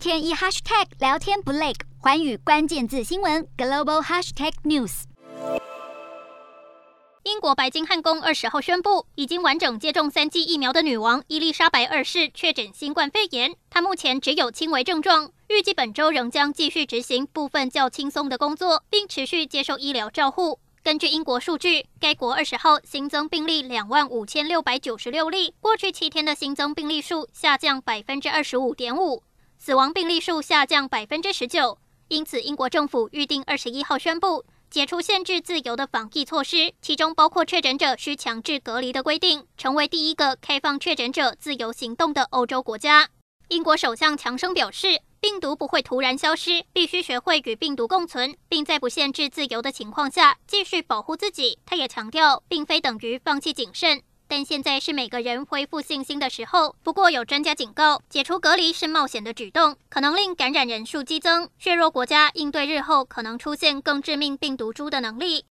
天一 hashtag 聊天不累，寰宇关键字新闻 global hashtag news。英国白金汉宫二十号宣布，已经完整接种三剂疫苗的女王伊丽莎白二世确诊新冠肺炎，她目前只有轻微症状，预计本周仍将继续执行部分较轻松的工作，并持续接受医疗照护。根据英国数据，该国二十号新增病例两万五千六百九十六例，过去七天的新增病例数下降百分之二十五点五，死亡病例数下降百分之十九。因此，英国政府预定二十一号宣布解除限制自由的防疫措施，其中包括确诊者需强制隔离的规定，成为第一个开放确诊者自由行动的欧洲国家。英国首相强生表示，病毒不会突然消失，必须学会与病毒共存，并在不限制自由的情况下继续保护自己。他也强调，并非等于放弃谨慎，但现在是每个人恢复信心的时候。不过，有专家警告，解除隔离是冒险的举动，可能令感染人数激增，削弱国家应对日后可能出现更致命病毒株的能力。